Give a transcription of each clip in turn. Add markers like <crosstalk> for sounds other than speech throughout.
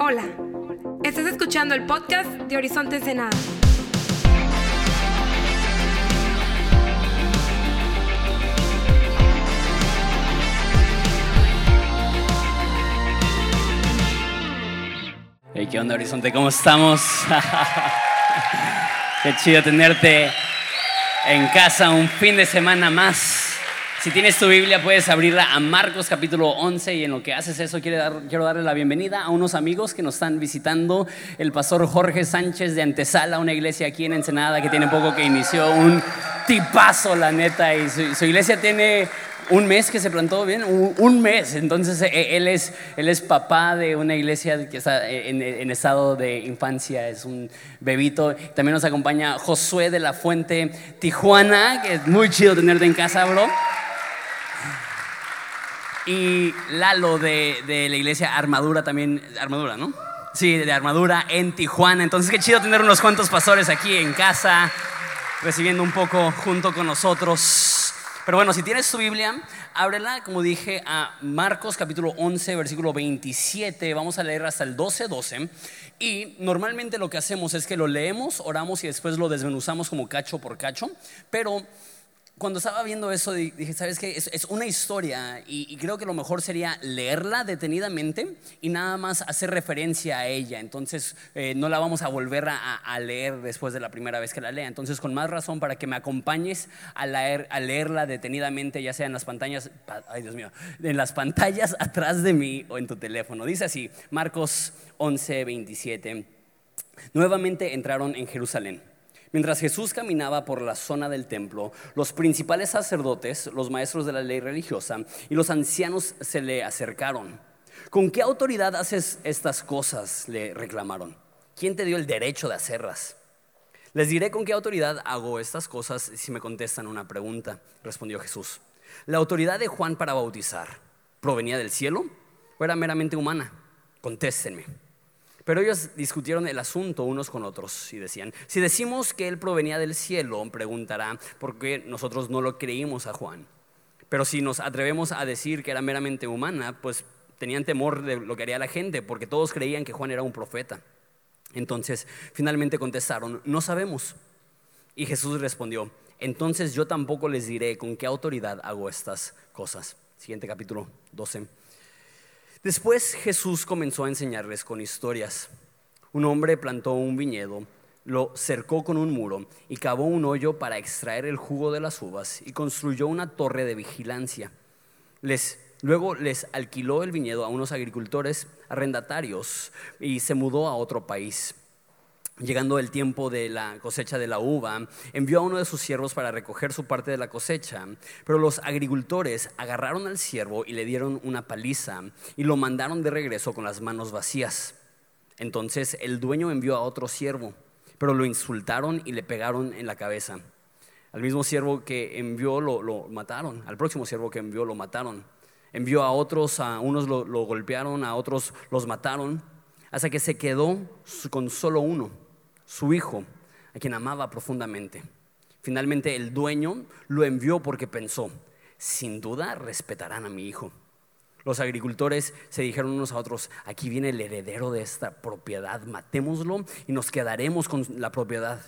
Hola, estás escuchando el podcast de Horizonte Ensenada. Hey, ¿Qué onda, Horizonte? ¿Cómo estamos? <laughs> Qué chido tenerte en casa un fin de semana más. Si tienes tu Biblia, puedes abrirla a Marcos capítulo 11 y en lo que haces eso quiero, dar, quiero darle la bienvenida a unos amigos que nos están visitando. El pastor Jorge Sánchez de Antesala, una iglesia aquí en Ensenada que tiene poco que inició, un tipazo la neta, y su, iglesia tiene un mes que se plantó bien, un, mes. Entonces e, él es, él es papá de una iglesia que está en, en, estado de infancia, es un bebito. También nos acompaña Josué de la Fuente Tijuana, que es muy chido tenerte en casa, bro y Lalo de, de, la iglesia Armadura también, Armadura, ¿no? Sí, de Armadura en Tijuana. Entonces, qué chido tener unos cuantos pastores aquí en casa, recibiendo un poco junto con nosotros. Pero bueno, si tienes tu Biblia, ábrela, como dije, a Marcos capítulo 11, versículo 27. Vamos a leer hasta el 12, 12. Y normalmente lo que hacemos es que lo leemos, oramos y después lo desmenuzamos como cacho por cacho. Pero cuando estaba viendo eso, dije, ¿sabes qué? Es, una historia y, creo que lo mejor sería leerla detenidamente y nada más hacer referencia a ella. Entonces, eh, no la vamos a volver a, leer después de la primera vez que la lea. Entonces, con más razón para que me acompañes a, leer, a leerla detenidamente, ya sea en las pantallas, ay Dios mío, en las pantallas <laughs> atrás de mí o en tu teléfono. Dice así, Marcos 11, 27. Nuevamente entraron en Jerusalén. Mientras Jesús caminaba por la zona del templo, los principales sacerdotes, los maestros de la ley religiosa y los ancianos se le acercaron. ¿Con qué autoridad haces estas cosas? le reclamaron. ¿Quién te dio el derecho de hacerlas? Les diré con qué autoridad hago estas cosas si me contestan una pregunta, respondió Jesús. ¿La autoridad de Juan para bautizar provenía del cielo o era meramente humana? Contéstenme. Pero ellos discutieron el asunto unos con otros y decían, si decimos que él provenía del cielo, preguntará por qué nosotros no lo creímos a Juan. Pero si nos atrevemos a decir que era meramente humana, pues tenían temor de lo que haría la gente, porque todos creían que Juan era un profeta. Entonces, finalmente contestaron, no sabemos. Y Jesús respondió, entonces yo tampoco les diré con qué autoridad hago estas cosas. Siguiente capítulo 12. Después Jesús comenzó a enseñarles con historias. Un hombre plantó un viñedo, lo cercó con un muro y cavó un hoyo para extraer el jugo de las uvas y construyó una torre de vigilancia. luego les alquiló el viñedo a unos agricultores arrendatarios y se mudó a otro país. Llegando el tiempo de la cosecha de la uva, envió a uno de sus siervos para recoger su parte de la cosecha, pero los agricultores agarraron al siervo y le dieron una paliza y lo mandaron de regreso con las manos vacías. Entonces el dueño envió a otro siervo, pero lo insultaron y le pegaron en la cabeza. Al mismo siervo que envió lo, mataron, al próximo siervo que envió lo mataron. Envió a otros, a unos lo golpearon, a otros los mataron, hasta que se quedó con solo uno su hijo, a quien amaba profundamente. Finalmente el dueño lo envió porque pensó, sin duda respetarán a mi hijo. Los agricultores se dijeron unos a otros, aquí viene el heredero de esta propiedad, matémoslo y nos quedaremos con la propiedad.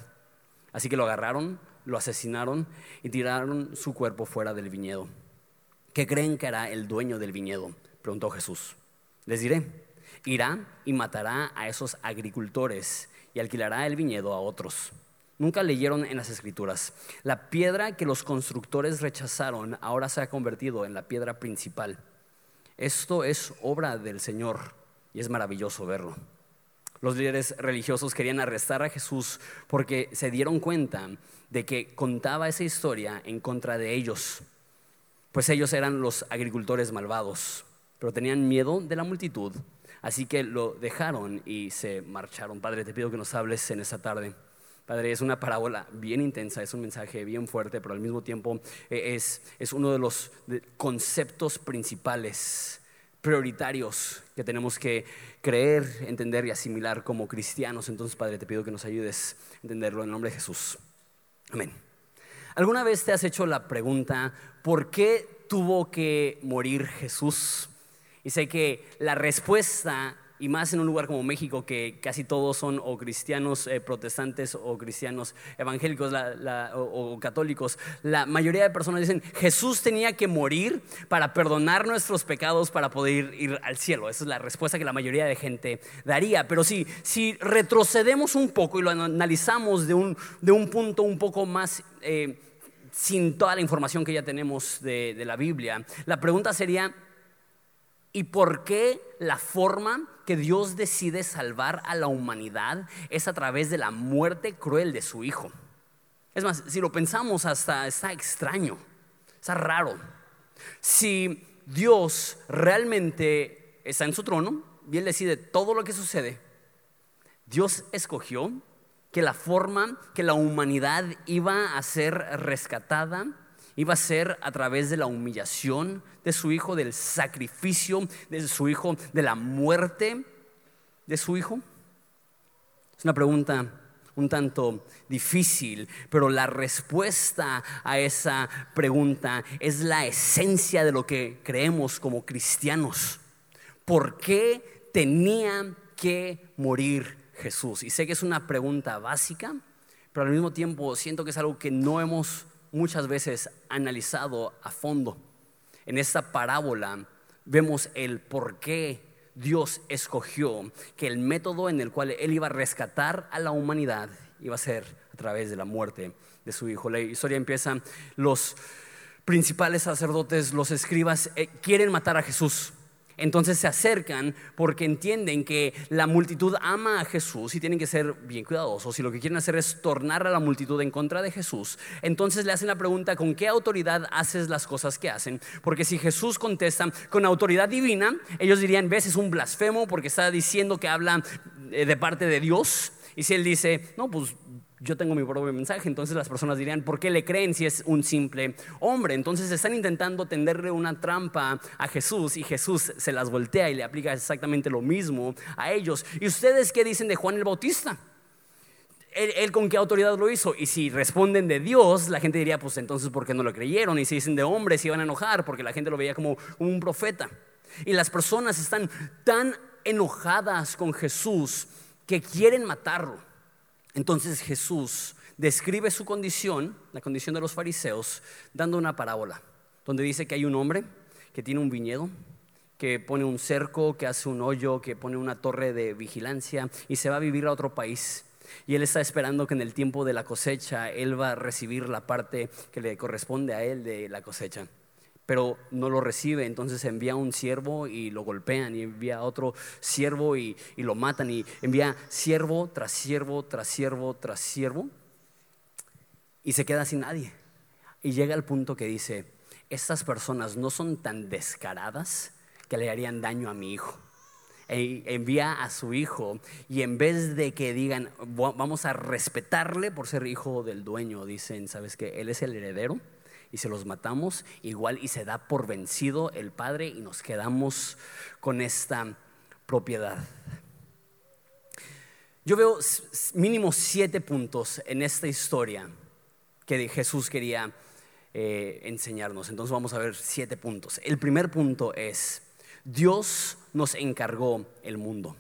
Así que lo agarraron, lo asesinaron y tiraron su cuerpo fuera del viñedo. ¿Qué creen que hará el dueño del viñedo? Preguntó Jesús. Les diré, irá y matará a esos agricultores y alquilará el viñedo a otros. Nunca leyeron en las escrituras. La piedra que los constructores rechazaron ahora se ha convertido en la piedra principal. Esto es obra del Señor y es maravilloso verlo. Los líderes religiosos querían arrestar a Jesús porque se dieron cuenta de que contaba esa historia en contra de ellos, pues ellos eran los agricultores malvados, pero tenían miedo de la multitud Así que lo dejaron y se marcharon. Padre, te pido que nos hables en esta tarde. Padre, es una parábola bien intensa, es un mensaje bien fuerte, pero al mismo tiempo eh, es, es uno de los conceptos principales, prioritarios que tenemos que creer, entender y asimilar como cristianos. Entonces, Padre, te pido que nos ayudes a entenderlo en el nombre de Jesús. Amén. ¿Alguna vez te has hecho la pregunta, ¿por qué tuvo que morir Jesús? Y sé que la respuesta y más en un lugar como México, que casi todos son o cristianos eh, protestantes o cristianos evangélicos o, católicos, la mayoría de personas dicen, Jesús tenía que morir para perdonar nuestros pecados para poder ir, al cielo. Esa es la respuesta que la mayoría de gente daría. Pero si, si retrocedemos un poco y lo analizamos de un, de un punto un poco más... Eh, sin toda la información que ya tenemos de la Biblia, la pregunta sería, ¿Y por qué la forma que Dios decide salvar a la humanidad es a través de la muerte cruel de su Hijo? Es más, si lo pensamos hasta está extraño, está raro. Si Dios realmente está en su trono y Él decide todo lo que sucede, Dios escogió que la forma que la humanidad iba a ser rescatada iba a ser a través de la humillación de su hijo, del sacrificio de su hijo, de la muerte de su hijo? Es una pregunta un tanto difícil, pero la respuesta a esa pregunta es la esencia de lo que creemos como cristianos. ¿Por qué tenía que morir Jesús? Y sé que es una pregunta básica, pero al mismo tiempo siento que es algo que no hemos muchas veces analizado a fondo. En esta parábola vemos el por qué Dios escogió que el método en el cual Él iba a rescatar a la humanidad iba a ser a través de la muerte de su Hijo. La historia empieza, los principales sacerdotes, los escribas, eh, quieren matar a Jesús. Entonces se acercan porque entienden que la multitud ama a Jesús y tienen que ser bien cuidadosos. Y lo que quieren hacer es tornar a la multitud en contra de Jesús. Entonces le hacen la pregunta, ¿con qué autoridad haces las cosas que hacen? Porque si Jesús contesta con autoridad divina, ellos dirían, ves, es un blasfemo porque está diciendo que habla eh, de parte de Dios. Y si él dice, no, pues yo tengo mi propio mensaje, entonces las personas dirían, ¿por qué le creen si es un simple hombre? Entonces están intentando tenderle una trampa a Jesús y Jesús se las voltea y le aplica exactamente lo mismo a ellos. ¿Y ustedes qué dicen de Juan el Bautista? ¿Él, con qué autoridad lo hizo? Y si responden de Dios, la gente diría, pues entonces, ¿por qué no lo creyeron? Y si dicen de hombre, se iban a enojar porque la gente lo veía como un profeta. Y las personas están tan enojadas con Jesús que quieren matarlo. Entonces Jesús describe su condición, la condición de los fariseos, dando una parábola, donde dice que hay un hombre que tiene un viñedo, que pone un cerco, que hace un hoyo, que pone una torre de vigilancia y se va a vivir a otro país. Y él está esperando que en el tiempo de la cosecha él va a recibir la parte que le corresponde a él de la cosecha pero no lo recibe, entonces envía un siervo y lo golpean, y envía otro siervo y, lo matan, y envía siervo tras siervo, tras siervo, tras siervo, y se queda sin nadie. Y llega al punto que dice, estas personas no son tan descaradas que le harían daño a mi hijo. E envía a su hijo y en vez de que digan, vamos a respetarle por ser hijo del dueño, dicen, ¿sabes que Él es el heredero y se los matamos, igual y se da por vencido el Padre y nos quedamos con esta propiedad. Yo veo mínimo siete puntos en esta historia que Jesús quería eh, enseñarnos. Entonces vamos a ver siete puntos. El primer punto es, Dios nos encargó el mundo.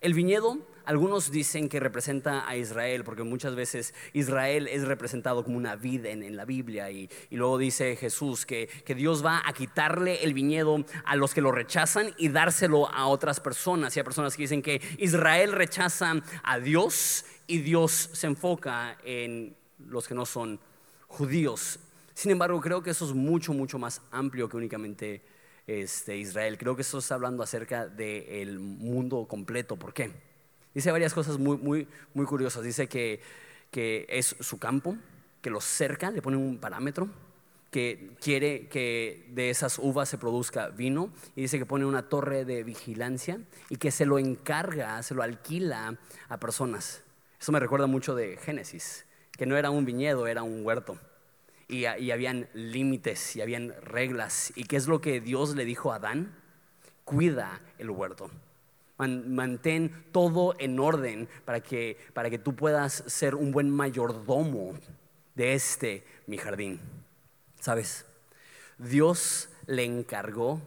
El viñedo algunos dicen que representa a Israel, porque muchas veces Israel es representado como una vid en, la Biblia. Y, luego dice Jesús que, Dios va a quitarle el viñedo a los que lo rechazan y dárselo a otras personas. Y hay personas que dicen que Israel rechaza a Dios y Dios se enfoca en los que no son judíos. Sin embargo, creo que eso es mucho, mucho más amplio que únicamente este, Israel. Creo que eso está hablando acerca del mundo completo. ¿Por qué? Dice varias cosas muy, muy, muy curiosas. Dice que, que es su campo, que lo cerca, le pone un parámetro, que quiere que de esas uvas se produzca vino y dice que pone una torre de vigilancia y que se lo encarga, se lo alquila a personas. Eso me recuerda mucho de Génesis, que no era un viñedo, era un huerto. Y, y habían límites y habían reglas. ¿Y qué es lo que Dios le dijo a Adán? Cuida el huerto mantén todo en orden para que, para que tú puedas ser un buen mayordomo de este mi jardín. ¿Sabes? Dios le encargó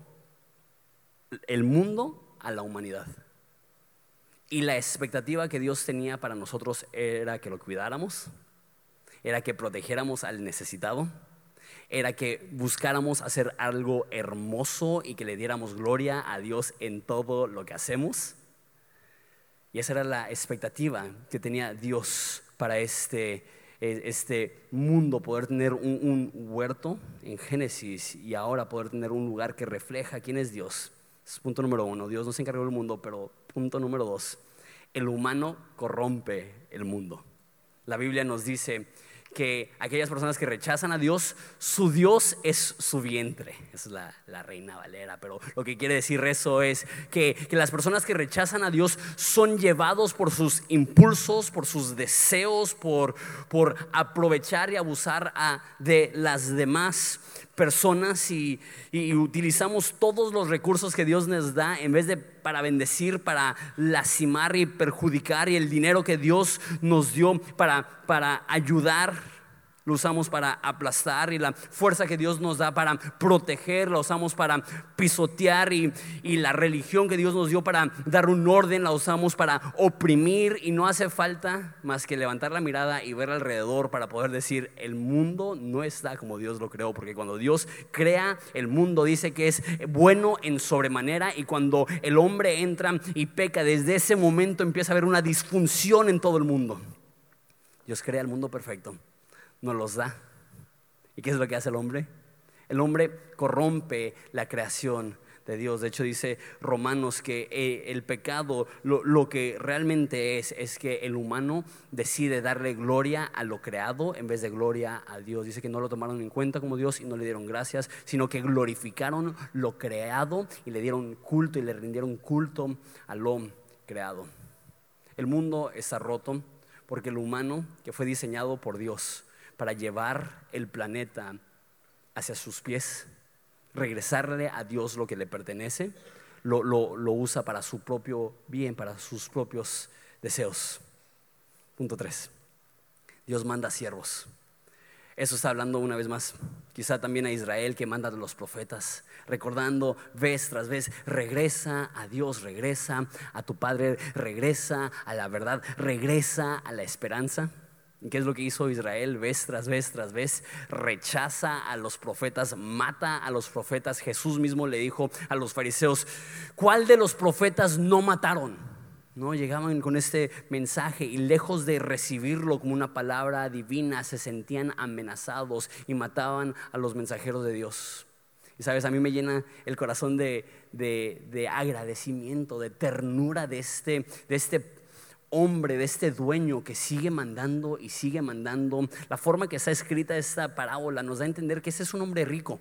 el mundo a la humanidad. Y la expectativa que Dios tenía para nosotros era que lo cuidáramos, era que protegiéramos al necesitado, era que buscáramos hacer algo hermoso y que le diéramos gloria a Dios en todo lo que hacemos. Y esa era la expectativa que tenía Dios para este, e, este mundo, poder tener un, un, huerto en Génesis y ahora poder tener un lugar que refleja quién es Dios. Es punto número uno. Dios no se encargó del mundo, pero punto número dos, el humano corrompe el mundo. La Biblia nos dice que aquellas personas que rechazan a Dios, su Dios es su vientre. Es la, reina Valera, pero lo que quiere decir eso es que, las personas que rechazan a Dios son llevados por sus impulsos, por sus deseos, por, por aprovechar y abusar de las demás personas y, utilizamos todos los recursos que Dios nos da en vez de para bendecir, para lastimar y perjudicar y el dinero que Dios nos dio para, para ayudar lo usamos para aplastar y la fuerza que Dios nos da para proteger, la usamos para pisotear y, y, la religión que Dios nos dio para dar un orden, la usamos para oprimir y no hace falta más que levantar la mirada y ver alrededor para poder decir, el mundo no está como Dios lo creó, porque cuando Dios crea el mundo dice que es bueno en sobremanera y cuando el hombre entra y peca, desde ese momento empieza a haber una disfunción en todo el mundo. Dios crea el mundo perfecto nos los da. ¿Y qué es lo que hace el hombre? El hombre corrompe la creación de Dios. De hecho dice Romanos que eh, el pecado lo, que realmente es es que el humano decide darle gloria a lo creado en vez de gloria a Dios. Dice que no lo tomaron en cuenta como Dios y no le dieron gracias, sino que glorificaron lo creado y le dieron culto y le rindieron culto a lo creado. El mundo está roto porque el humano que fue diseñado por Dios para llevar el planeta hacia sus pies, regresarle a Dios lo que le pertenece, lo, usa para su propio bien, para sus propios deseos. Punto 3. Dios manda siervos. Eso está hablando una vez más, quizá también a Israel que manda a los profetas, recordando vez tras vez, regresa a Dios, regresa a tu Padre, regresa a la verdad, regresa a la esperanza. ¿Qué es lo que hizo Israel vez tras vez tras vez? Rechaza a los profetas, mata a los profetas. Jesús mismo le dijo a los fariseos, ¿cuál de los profetas no mataron? No llegaban con este mensaje y lejos de recibirlo como una palabra divina, se sentían amenazados y mataban a los mensajeros de Dios. Y sabes, a mí me llena el corazón de, de agradecimiento, de ternura de este, de este hombre, de este dueño que sigue mandando y sigue mandando. La forma que está escrita esta parábola nos da a entender que ese es un hombre rico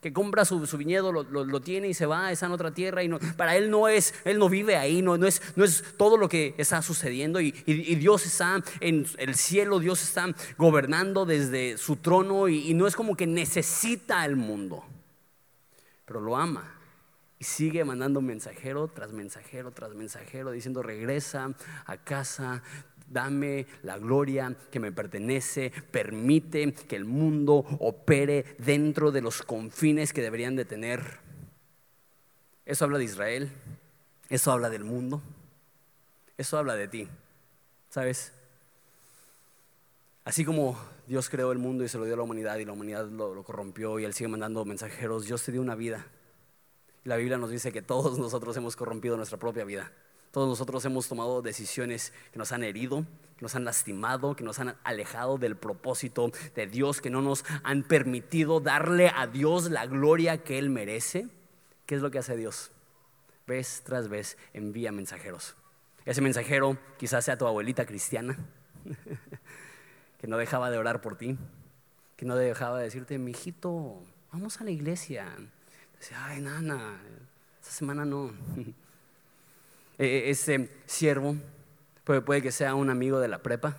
que compra su, viñedo, lo, tiene y se va a esa otra tierra y no, para él no es, él no vive ahí, no, es, no es todo lo que está sucediendo y, Dios está en el cielo, Dios está gobernando desde su trono y no es como que necesita el mundo, pero lo ama. Y sigue mandando mensajero tras mensajero tras mensajero diciendo, regresa a casa, dame la gloria que me pertenece, permite que el mundo opere dentro de los confines que deberían de tener. Eso habla de Israel, eso habla del mundo, eso habla de ti, ¿sabes? Así como Dios creó el mundo y se lo dio a la humanidad y la humanidad lo, lo corrompió y Él sigue mandando mensajeros, Dios te dio una vida la Biblia nos dice que todos nosotros hemos corrompido nuestra propia vida. Todos nosotros hemos tomado decisiones que nos han herido, que nos han lastimado, que nos han alejado del propósito de Dios, que no nos han permitido darle a Dios la gloria que Él merece. ¿Qué es lo que hace Dios? Vez tras vez envía mensajeros. Ese mensajero quizás sea tu abuelita cristiana, <laughs> que no dejaba de orar por ti, que no dejaba de decirte, mi hijito, vamos a la iglesia, Dice, ay, nana, esta semana no. <laughs> E, e, ese siervo puede, que sea un amigo de la prepa,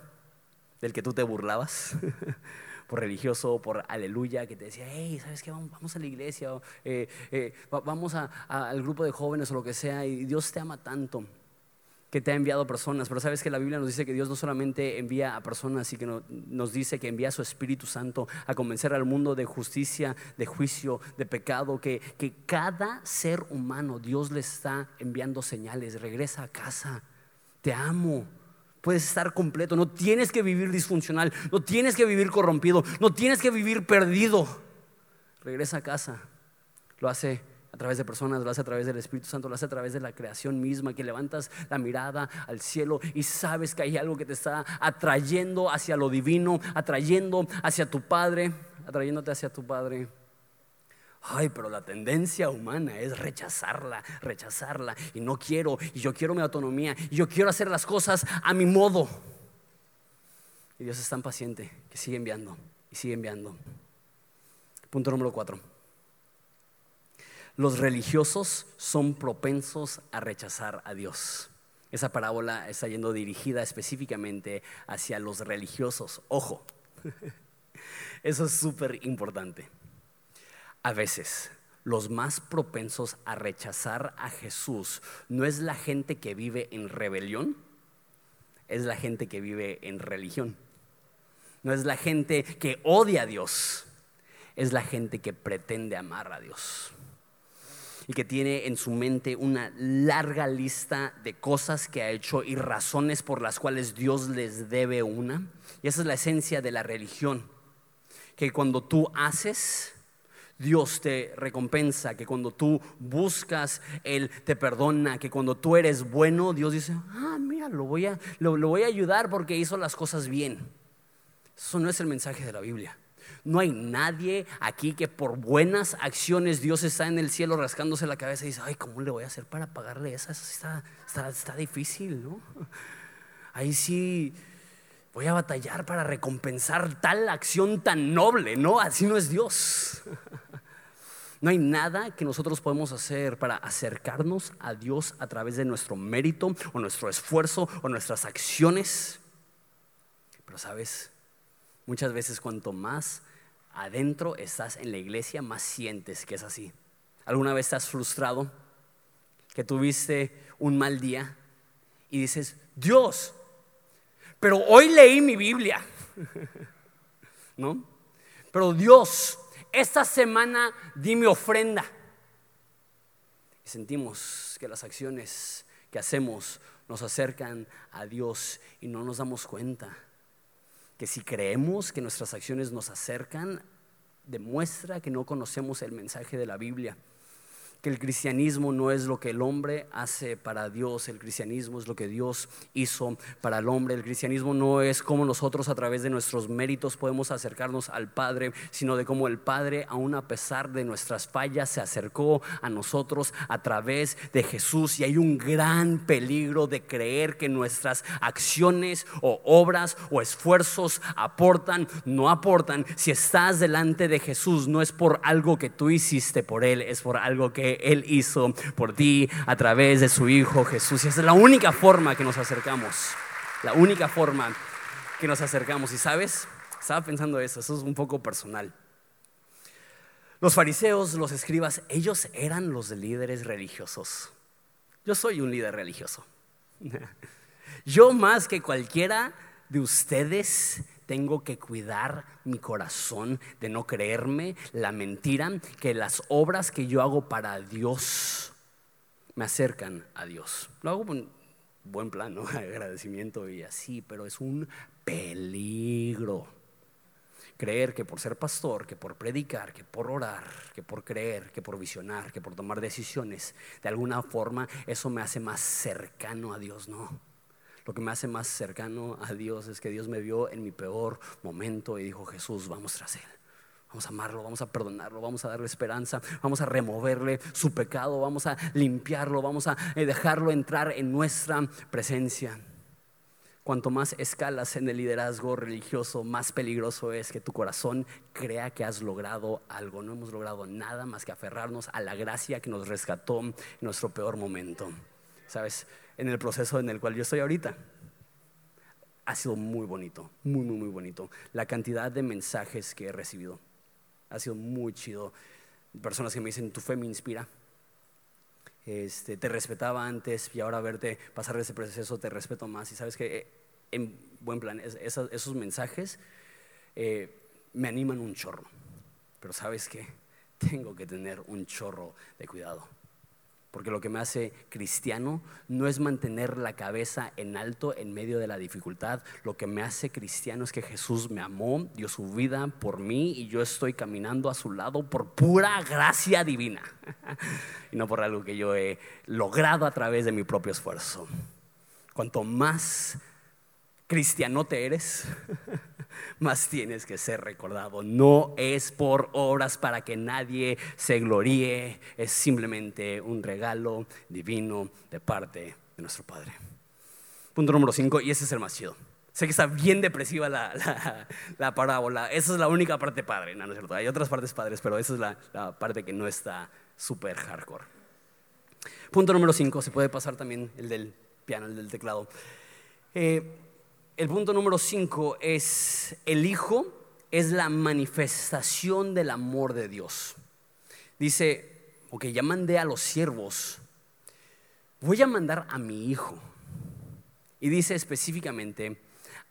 del que tú te burlabas. <laughs> por religioso, por aleluya, que te decía, hey, ¿sabes qué? Vamos, a la iglesia, eh, eh, vamos al grupo de jóvenes o lo que sea, y Dios te ama tanto que te ha enviado personas, pero sabes que la Biblia nos dice que Dios no solamente envía a personas, y que nos dice que envía a su Espíritu Santo a convencer al mundo de justicia, de juicio, de pecado, que, que cada ser humano Dios le está enviando señales, regresa a casa, Te amo. Puedes estar completo. No tienes que vivir disfuncional. No tienes que vivir corrompido. No tienes que vivir perdido. Regresa a casa. Lo hace a través de personas, lo hace a través del Espíritu Santo, lo hace a través de la creación misma, que levantas la mirada al cielo y sabes que hay algo que te está atrayendo hacia lo divino, atrayendo hacia tu Padre, atrayéndote hacia tu Padre. Ay, pero la tendencia humana es rechazarla, rechazarla. Y no quiero, y yo quiero mi autonomía, y yo quiero hacer las cosas a mi modo. Y Dios es tan paciente que sigue enviando, y sigue enviando. Punto número cuatro. Los religiosos son propensos a rechazar a Dios. Esa parábola está yendo dirigida específicamente hacia los religiosos. Ojo, <laughs> eso es súper importante. A veces, los más propensos a rechazar a Jesús no es la gente que vive en rebelión, es la gente que vive en religión. No es la gente que odia a Dios, es la gente que pretende amar a Dios y que tiene en su mente una larga lista de cosas que ha hecho y razones por las cuales Dios les debe una. Y esa es la esencia de la religión, que cuando tú haces, Dios te recompensa, que cuando tú buscas, Él te perdona, que cuando tú eres bueno, Dios dice, ah, mira, lo voy a, lo, lo voy a ayudar porque hizo las cosas bien. Eso no es el mensaje de la Biblia. No hay nadie aquí que por buenas acciones Dios está en el cielo rascándose la cabeza y dice, ay, ¿cómo le voy a hacer para pagarle esa? está, está, difícil, ¿no? <laughs> Ahí sí voy a batallar para recompensar tal acción tan noble, ¿no? Así no es Dios. <laughs> No hay nada que nosotros podemos hacer para acercarnos a Dios a través de nuestro mérito o nuestro esfuerzo o nuestras acciones. Pero sabes, muchas veces cuanto más adentro estás en la iglesia, más sientes que es así. ¿Alguna vez estás frustrado? Que tuviste un mal día y dices, Dios, pero hoy leí mi Biblia. <laughs> ¿No? Pero Dios, esta semana di mi ofrenda. Sentimos que las acciones que hacemos nos acercan a Dios y no nos damos cuenta que si creemos que nuestras acciones nos acercan, demuestra que no conocemos el mensaje de la Biblia que el cristianismo no es lo que el hombre hace para Dios, el cristianismo es lo que Dios hizo para el hombre, el cristianismo no es como nosotros a través de nuestros méritos podemos acercarnos al Padre, sino de cómo el Padre, aun a pesar de nuestras fallas, se acercó a nosotros a través de Jesús. Y hay un gran peligro de creer que nuestras acciones o obras o esfuerzos aportan, no aportan, si estás delante de Jesús no es por algo que tú hiciste por Él, es por algo que él hizo por ti a través de su Hijo Jesús. Y esa es la única forma que nos acercamos. La única forma que nos acercamos. Y sabes, estaba pensando eso, eso es un poco personal. Los fariseos, los escribas, ellos eran los líderes religiosos. Yo soy un líder religioso. <laughs> Yo más que cualquiera de ustedes tengo que cuidar mi corazón de no creerme la mentira que las obras que yo hago para Dios me acercan a Dios. Lo hago con buen plan, ¿no? <laughs> agradecimiento y así, pero es un peligro. Creer que por ser pastor, que por predicar, que por orar, que por creer, que por visionar, que por tomar decisiones, de alguna forma eso me hace más cercano a Dios, no. Lo que me hace más cercano a Dios es que Dios me vio en mi peor momento y dijo, Jesús, vamos tras Él. Vamos a amarlo, vamos a perdonarlo, vamos a darle esperanza, vamos a removerle su pecado, vamos a limpiarlo, vamos a eh, dejarlo entrar en nuestra presencia. Cuanto más escalas en el liderazgo religioso, más peligroso es que tu corazón crea que has logrado algo. No hemos logrado nada más que aferrarnos a la gracia que nos rescató en nuestro peor momento. ¿Sabes? En el proceso en el cual yo estoy ahorita. Ha sido muy bonito, muy, muy, muy bonito. La cantidad de mensajes que he recibido ha sido muy chido. Personas que me dicen, tu fe me inspira. Este, te respetaba antes y ahora verte pasar ese proceso te respeto más. Y sabes que eh, en buen plan, esos, mensajes eh, me animan un chorro. Pero sabes que <laughs> tengo que tener un chorro de cuidado Porque lo que me hace cristiano no es mantener la cabeza en alto en medio de la dificultad. Lo que me hace cristiano es que Jesús me amó, dio su vida por mí y yo estoy caminando a su lado por pura gracia divina. <laughs> y no por algo que yo he logrado a través de mi propio esfuerzo. Cuanto más cristiano te eres, <laughs> más tienes que ser recordado. No es por obras para que nadie se gloríe, es simplemente un regalo divino de parte de nuestro Padre. Punto número 5, y ese es el más chido. Sé que está bien depresiva la, la, parábola. Esa es la única parte padre, no, no es cierto. Hay otras partes padres, pero esa es la, la parte que no está súper hardcore. Punto número 5, se puede pasar también el del piano, el del teclado. Eh, el punto número 5 es el Hijo es la manifestación del amor de Dios. Dice, ok, ya mandé a los siervos, voy a mandar a mi Hijo. Y dice específicamente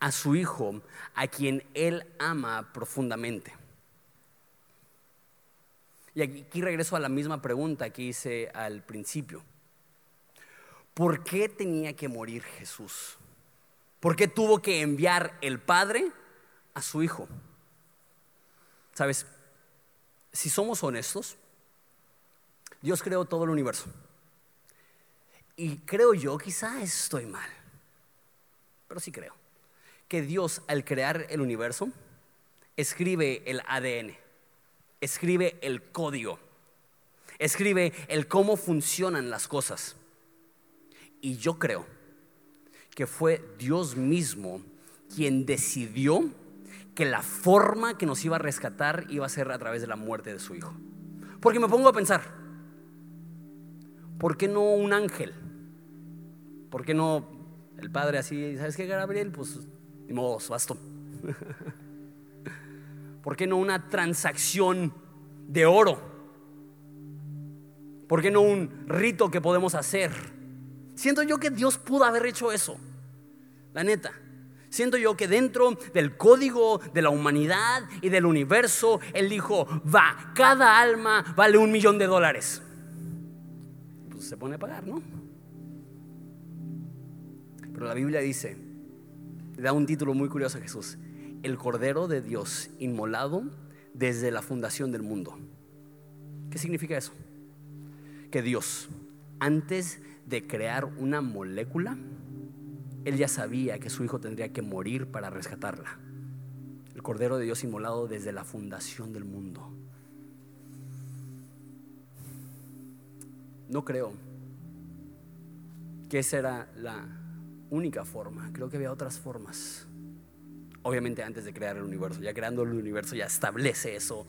a su Hijo, a quien Él ama profundamente. Y aquí regreso a la misma pregunta que hice al principio. ¿Por qué tenía que morir Jesús? ¿Por qué tuvo que enviar el Padre a su Hijo? Sabes, si somos honestos, Dios creó todo el universo. Y creo yo, quizá estoy mal, pero sí creo, que Dios al crear el universo escribe el ADN, escribe el código, escribe el cómo funcionan las cosas. Y yo creo que fue Dios mismo quien decidió que la forma que nos iba a rescatar iba a ser a través de la muerte de su hijo. Porque me pongo a pensar, ¿por qué no un ángel? ¿Por qué no el padre así, ¿sabes qué, Gabriel? Pues ni modo, basto. <laughs> ¿Por qué no una transacción de oro? ¿Por qué no un rito que podemos hacer? Siento yo que Dios pudo haber hecho eso. La neta. Siento yo que dentro del código de la humanidad y del universo, Él dijo, va, cada alma vale un millón de dólares. Pues se pone a pagar, ¿no? Pero la Biblia dice, le da un título muy curioso a Jesús, el Cordero de Dios inmolado desde la fundación del mundo. ¿Qué significa eso? Que Dios, antes de crear una molécula, él ya sabía que su hijo tendría que morir para rescatarla. El Cordero de Dios inmolado desde la fundación del mundo. No creo que esa era la única forma. Creo que había otras formas. Obviamente antes de crear el universo. Ya creando el universo ya establece eso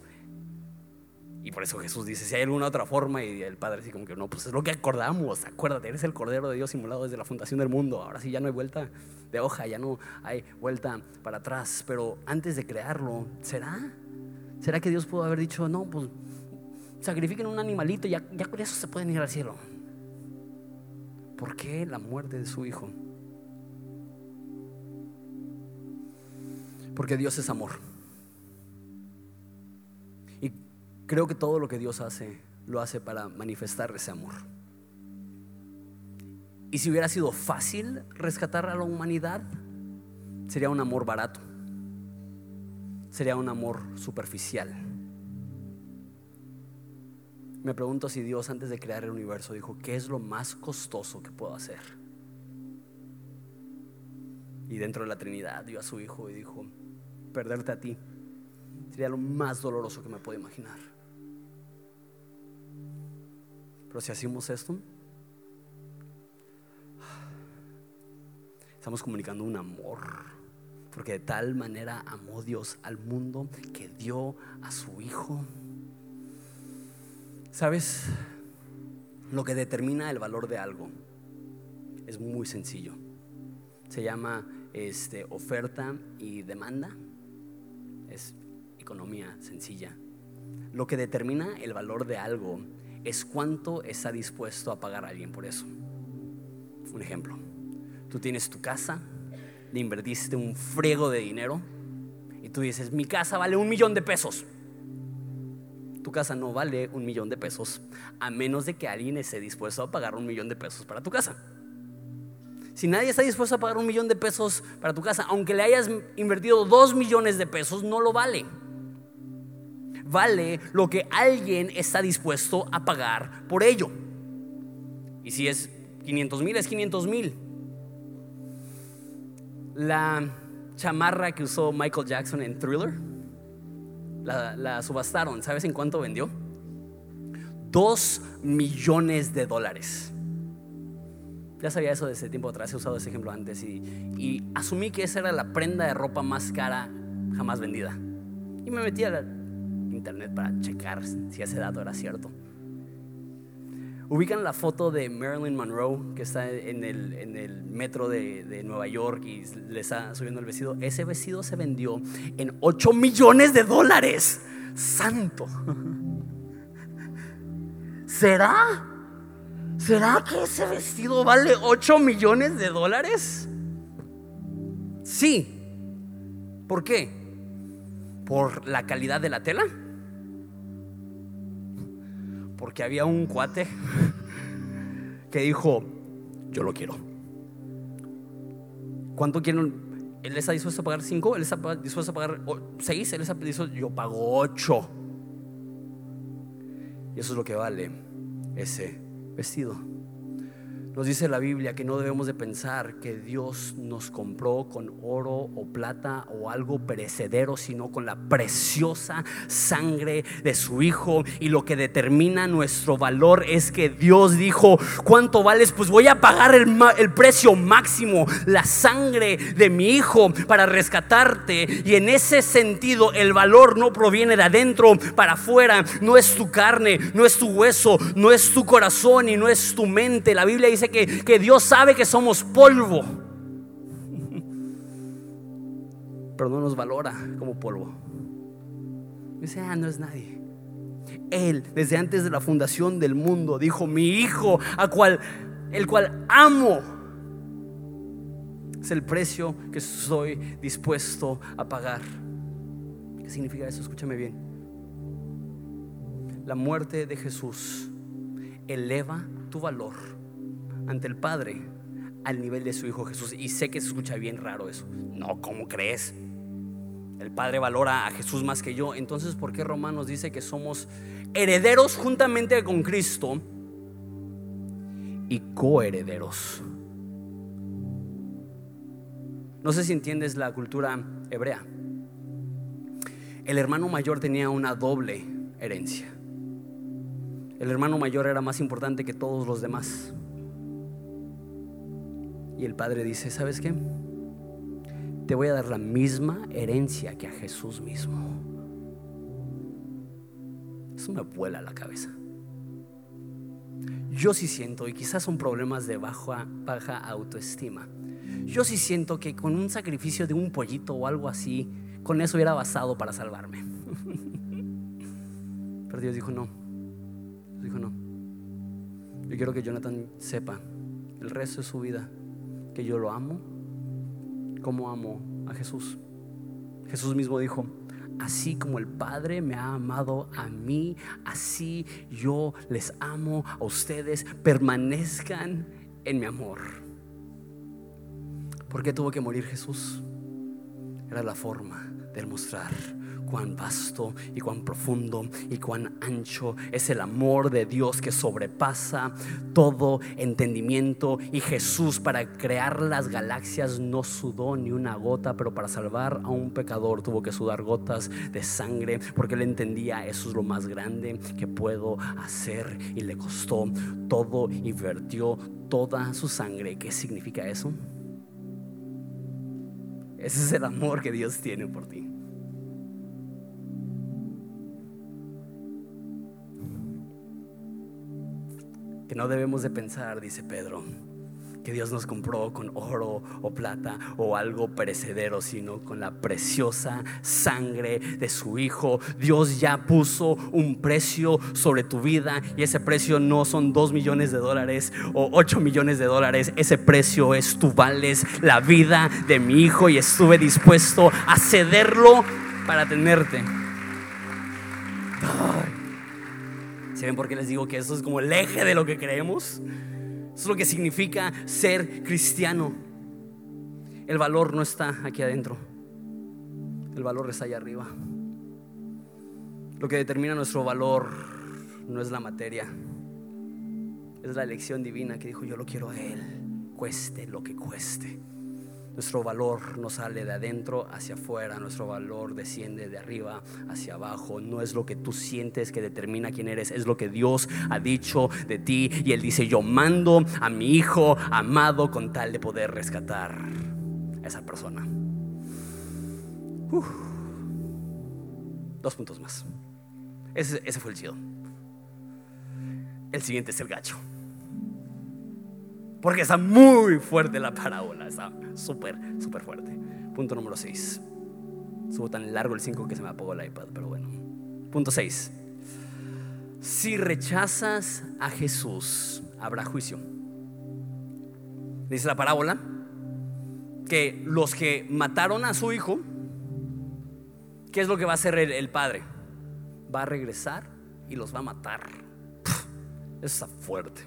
y por eso Jesús dice, si hay alguna otra forma, y el Padre dice como que no, pues es lo que acordamos, acuérdate, eres el Cordero de Dios simulado desde la fundación del mundo, ahora sí ya no hay vuelta de hoja, ya no hay vuelta para atrás, pero antes de crearlo, ¿será? ¿Será que Dios pudo haber dicho, no, pues sacrifiquen un animalito y ya, ya con eso se pueden ir al cielo? ¿Por qué la muerte de su hijo? Porque Dios es amor. Creo que todo lo que Dios hace, lo hace para manifestar ese amor. Y si hubiera sido fácil rescatar a la humanidad, sería un amor barato. Sería un amor superficial. Me pregunto si Dios antes de crear el universo dijo, ¿qué es lo más costoso que puedo hacer? Y dentro de la Trinidad dio a su Hijo y dijo, perderte a ti sería lo más doloroso que me puedo imaginar. Pero si hacemos esto, estamos comunicando un amor. Porque de tal manera amó Dios al mundo que dio a su Hijo. ¿Sabes? Lo que determina el valor de algo es muy sencillo. Se llama este, oferta y demanda. Es economía sencilla. Lo que determina el valor de algo es cuánto está dispuesto a pagar alguien por eso. Un ejemplo, tú tienes tu casa, le invertiste un friego de dinero y tú dices, mi casa vale un millón de pesos. tu casa no vale un millón de pesos, a menos de que alguien esté dispuesto a pagar un millón de pesos para tu casa. Si nadie está dispuesto a pagar un millón de pesos para tu casa, aunque le hayas invertido dos millones de pesos, no lo vale. Vale lo que alguien está dispuesto a pagar por ello. Y si es 500 mil, es 500 mil. La chamarra que usó Michael Jackson en Thriller, la, subastaron. ¿Sabes en cuánto vendió? Dos millones de dólares. Ya sabía eso desde tiempo atrás, he usado ese ejemplo antes y, asumí que esa era la prenda de ropa más cara jamás vendida. Y me metí a internet para checar si ese dato era cierto. Ubican la foto de Marilyn Monroe que está en el, en el metro de, de, Nueva York y le está subiendo el vestido. Ese vestido se vendió en 8 millones de dólares. Santo. ¿Será? ¿Será que ese vestido vale 8 millones de dólares? Sí. ¿Por qué? ¿Por la calidad de la tela? Porque había un cuate <laughs> que dijo, yo lo quiero. ¿Cuánto quieren? Él está dispuesto a pagar 5, él está dispuesto a pagar 6, él está dispuesto, yo pago 8. Y eso es lo que vale ese vestido. Nos dice la Biblia que no debemos de pensar que Dios nos compró con oro o plata o algo perecedero, sino con la preciosa sangre de su Hijo. Y lo que determina nuestro valor es que Dios dijo, ¿cuánto vales? Pues voy a pagar el, el precio máximo, la sangre de mi Hijo para rescatarte. Y en ese sentido el valor no proviene de adentro para afuera, no es tu carne, no es tu hueso, no es tu corazón y no es tu mente. La Biblia dice que, Dios sabe que somos polvo, pero no nos valora como polvo. Dice, ah, no es nadie. Él, desde antes de la fundación del mundo, dijo, mi hijo, a cual, el cual amo, es el precio que estoy dispuesto a pagar. ¿Qué significa eso? Escúchame bien. La muerte de Jesús eleva tu valor ante el Padre al nivel de su Hijo Jesús. Y sé que se escucha bien raro eso. No, ¿cómo crees? El Padre valora a Jesús más que yo. Entonces, ¿por qué Romanos dice que somos herederos juntamente con Cristo y coherederos? No sé si entiendes la cultura hebrea. El hermano mayor tenía una doble herencia. El hermano mayor era más importante que todos los demás. Y el padre dice, ¿sabes qué? Te voy a dar la misma herencia que a Jesús mismo. Eso me vuela la cabeza. Yo sí siento, y quizás son problemas de baja, baja autoestima, yo sí siento que con un sacrificio de un pollito o algo así, con eso hubiera basado para salvarme. <laughs> Pero Dios dijo no. dijo no. Yo quiero que Jonathan sepa el resto de su vida que yo lo amo como amo a Jesús. Jesús mismo dijo, así como el Padre me ha amado a mí, así yo les amo a ustedes, permanezcan en mi amor. ¿Por qué tuvo que morir Jesús? Era la forma de mostrar cuán vasto y cuán profundo y cuán ancho es el amor de Dios que sobrepasa todo entendimiento. Y Jesús para crear las galaxias no sudó ni una gota, pero para salvar a un pecador tuvo que sudar gotas de sangre porque él entendía eso es lo más grande que puedo hacer y le costó todo y vertió toda su sangre. ¿Qué significa eso? Ese es el amor que Dios tiene por ti. No debemos de pensar, dice Pedro, que Dios nos compró con oro o plata o algo perecedero, sino con la preciosa sangre de su Hijo. Dios ya puso un precio sobre tu vida y ese precio no son dos millones de dólares o ocho millones de dólares. Ese precio es tú vales la vida de mi Hijo y estuve dispuesto a cederlo para tenerte. ¿Se ven por qué les digo que eso es como el eje de lo que creemos? Eso es lo que significa ser cristiano. El valor no está aquí adentro. El valor está allá arriba. Lo que determina nuestro valor no es la materia. Es la elección divina que dijo, yo lo quiero a Él, cueste lo que cueste. Nuestro valor no sale de adentro hacia afuera, nuestro valor desciende de arriba hacia abajo. No es lo que tú sientes que determina quién eres, es lo que Dios ha dicho de ti. Y Él dice, yo mando a mi hijo amado con tal de poder rescatar a esa persona. Dos puntos más. Ese, ese fue el chido. El siguiente es el gacho. Porque está muy fuerte la parábola, está súper, súper fuerte. Punto número 6. Subo tan largo el 5 que se me apagó el iPad, pero bueno. Punto 6. Si rechazas a Jesús, habrá juicio. Dice la parábola que los que mataron a su hijo, ¿qué es lo que va a hacer el, padre? Va a regresar y los va a matar. Eso está fuerte.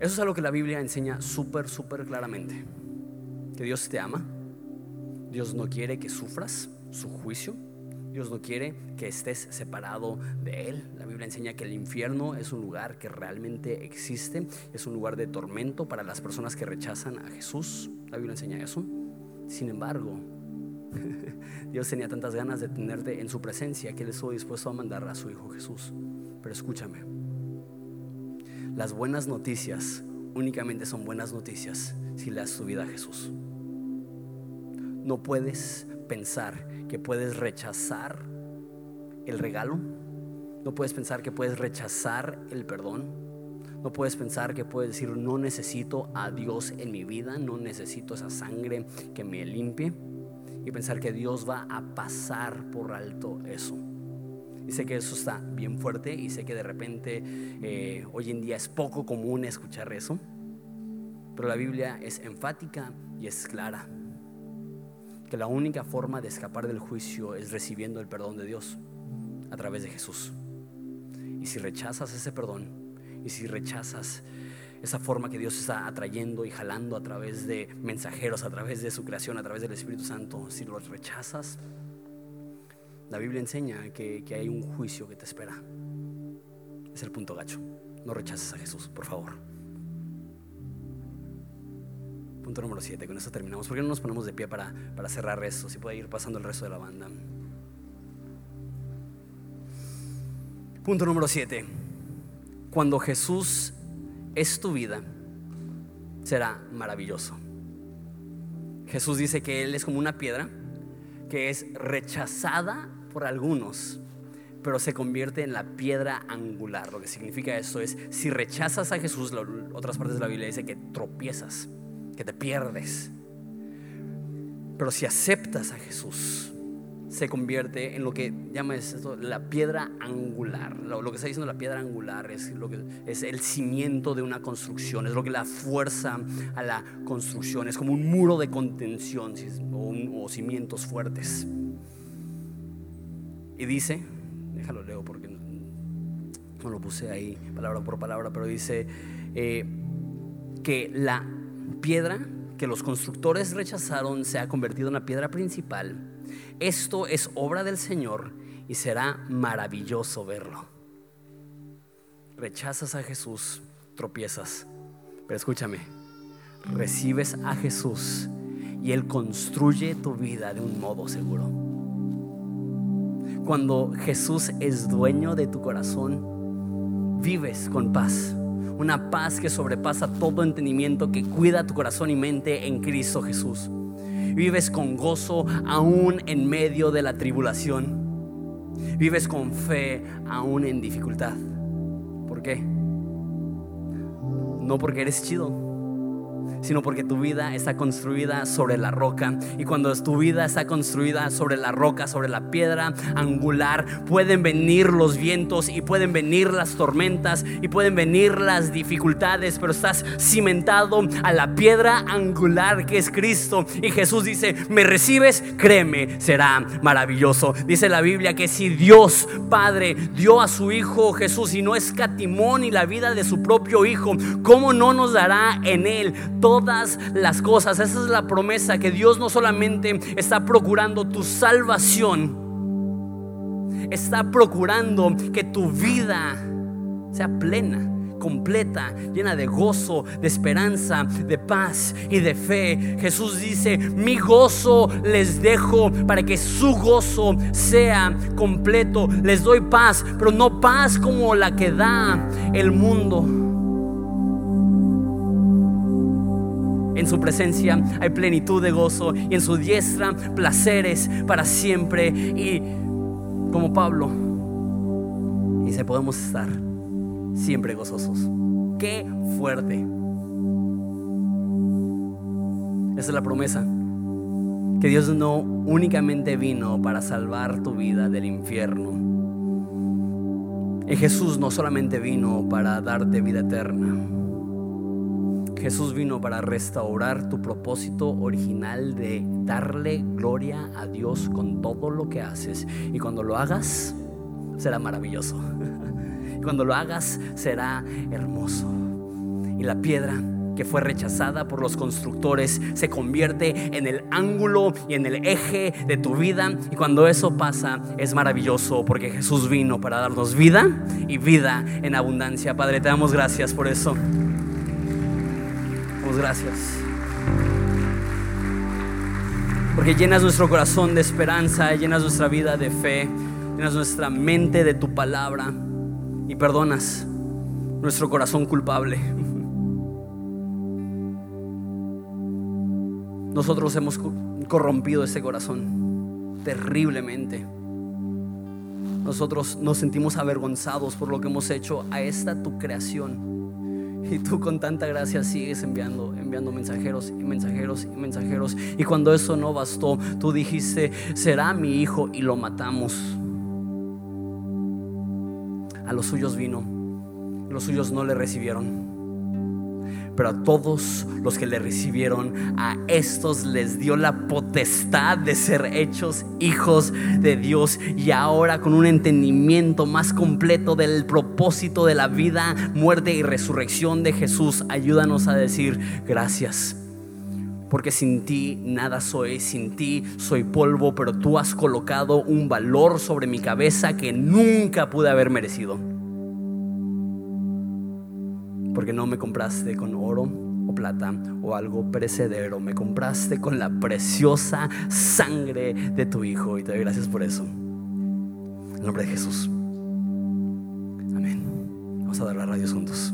Eso es algo que la Biblia enseña súper, súper claramente. Que Dios te ama. Dios no quiere que sufras su juicio. Dios no quiere que estés separado de Él. La Biblia enseña que el infierno es un lugar que realmente existe. Es un lugar de tormento para las personas que rechazan a Jesús. La Biblia enseña eso. Sin embargo, <laughs> Dios tenía tantas ganas de tenerte en su presencia que Él estuvo dispuesto a mandar a su Hijo Jesús. Pero escúchame, las buenas noticias únicamente son buenas noticias si le das tu vida a Jesús. No puedes pensar que puedes rechazar el regalo. No puedes pensar que puedes rechazar el perdón. No puedes pensar que puedes decir, no necesito a Dios en mi vida, no necesito esa sangre que me limpie. Y pensar que Dios va a pasar por alto eso. Y sé que eso está bien fuerte y sé que de repente eh, hoy en día es poco común escuchar eso. Pero la Biblia es enfática y es clara. Que la única forma de escapar del juicio es recibiendo el perdón de Dios a través de Jesús. Y si rechazas ese perdón, y si rechazas esa forma que Dios está atrayendo y jalando a través de mensajeros, a través de su creación, a través del Espíritu Santo, si los rechazas, la Biblia enseña que, hay un juicio que te espera. Es el punto gacho. No rechaces a Jesús, por favor. Punto número 7, con eso terminamos. ¿Por qué no nos ponemos de pie para, para cerrar esto? Si puede ir pasando el resto de la banda. Punto número 7. Cuando Jesús es tu vida, será maravilloso. Jesús dice que Él es como una piedra que es rechazada algunos, pero se convierte en la piedra angular. Lo que significa eso es, si rechazas a Jesús, otras partes de la Biblia dice que tropiezas, que te pierdes. Pero si aceptas a Jesús, se convierte en lo que llama esto, la piedra angular. Lo, que está diciendo la piedra angular es, lo que, es el cimiento de una construcción, es lo que la fuerza a la construcción, es como un muro de contención o cimientos fuertes. Y dice, déjalo leo porque no, lo puse ahí palabra por palabra, pero dice eh, que la piedra que los constructores rechazaron se ha convertido en la piedra principal. Esto es obra del Señor y será maravilloso verlo. Rechazas a Jesús, tropiezas, pero escúchame, recibes a Jesús y Él construye tu vida de un modo seguro cuando Jesús es dueño de tu corazón, vives con paz. Una paz que sobrepasa todo entendimiento, que cuida tu corazón y mente en Cristo Jesús. Vives con gozo aún en medio de la tribulación. Vives con fe aún en dificultad. ¿Por qué? No porque eres chido, sino porque tu vida está construida sobre la roca. Y cuando tu vida está construida sobre la roca, sobre la piedra angular, pueden venir los vientos y pueden venir las tormentas y pueden venir las dificultades, pero estás cimentado a la piedra angular que es Cristo. Y Jesús dice, me recibes, créeme, será maravilloso. Dice la Biblia que si Dios Padre dio a su Hijo Jesús y no escatimó ni la vida de su propio Hijo, ¿cómo no nos dará en Él todas las cosas? Esa es la promesa que Dios no solamente está procurando tu salvación, está procurando que tu vida sea plena completa, llena de gozo, de esperanza, de paz y de fe. Jesús dice, mi gozo les dejo para que su gozo sea completo. Les doy paz, pero no paz como la que da el mundo. En su presencia hay plenitud de gozo y en su diestra placeres para siempre. Y como Pablo, dice, podemos estar siempre gozosos. Qué fuerte. Esa es la promesa. Que Dios no únicamente vino para salvar tu vida del infierno. Y Jesús no solamente vino para darte vida eterna. Jesús vino para restaurar tu propósito original de darle gloria a Dios con todo lo que haces. Y cuando lo hagas, será maravilloso. <laughs> cuando lo hagas será hermoso. Y la piedra que fue rechazada por los constructores se convierte en el ángulo y en el eje de tu vida. Y cuando eso pasa es maravilloso porque Jesús vino para darnos vida y vida en abundancia. Padre, te damos gracias por eso. Gracias. Porque llenas nuestro corazón de esperanza, llenas nuestra vida de fe, llenas nuestra mente de tu palabra y perdonas nuestro corazón culpable. Nosotros hemos corrompido ese corazón terriblemente. Nosotros nos sentimos avergonzados por lo que hemos hecho a esta tu creación. Y tú con tanta gracia sigues enviando, enviando mensajeros y mensajeros y mensajeros. Y cuando eso no bastó, tú dijiste, será mi hijo y lo matamos a los suyos vino, los suyos no le recibieron. Pero a todos los que le recibieron, a estos les dio la potestad de ser hechos hijos de Dios. Y ahora con un entendimiento más completo del propósito de la vida, muerte y resurrección de Jesús, ayúdanos a decir gracias porque sin ti nada soy, sin ti soy polvo, pero tú has colocado un valor sobre mi cabeza que nunca pude haber merecido. Porque no me compraste con oro o plata o algo perecedero, me compraste con la preciosa sangre de tu Hijo y te doy gracias por eso. En nombre de Jesús. Amén. Vamos a dar la radio juntos.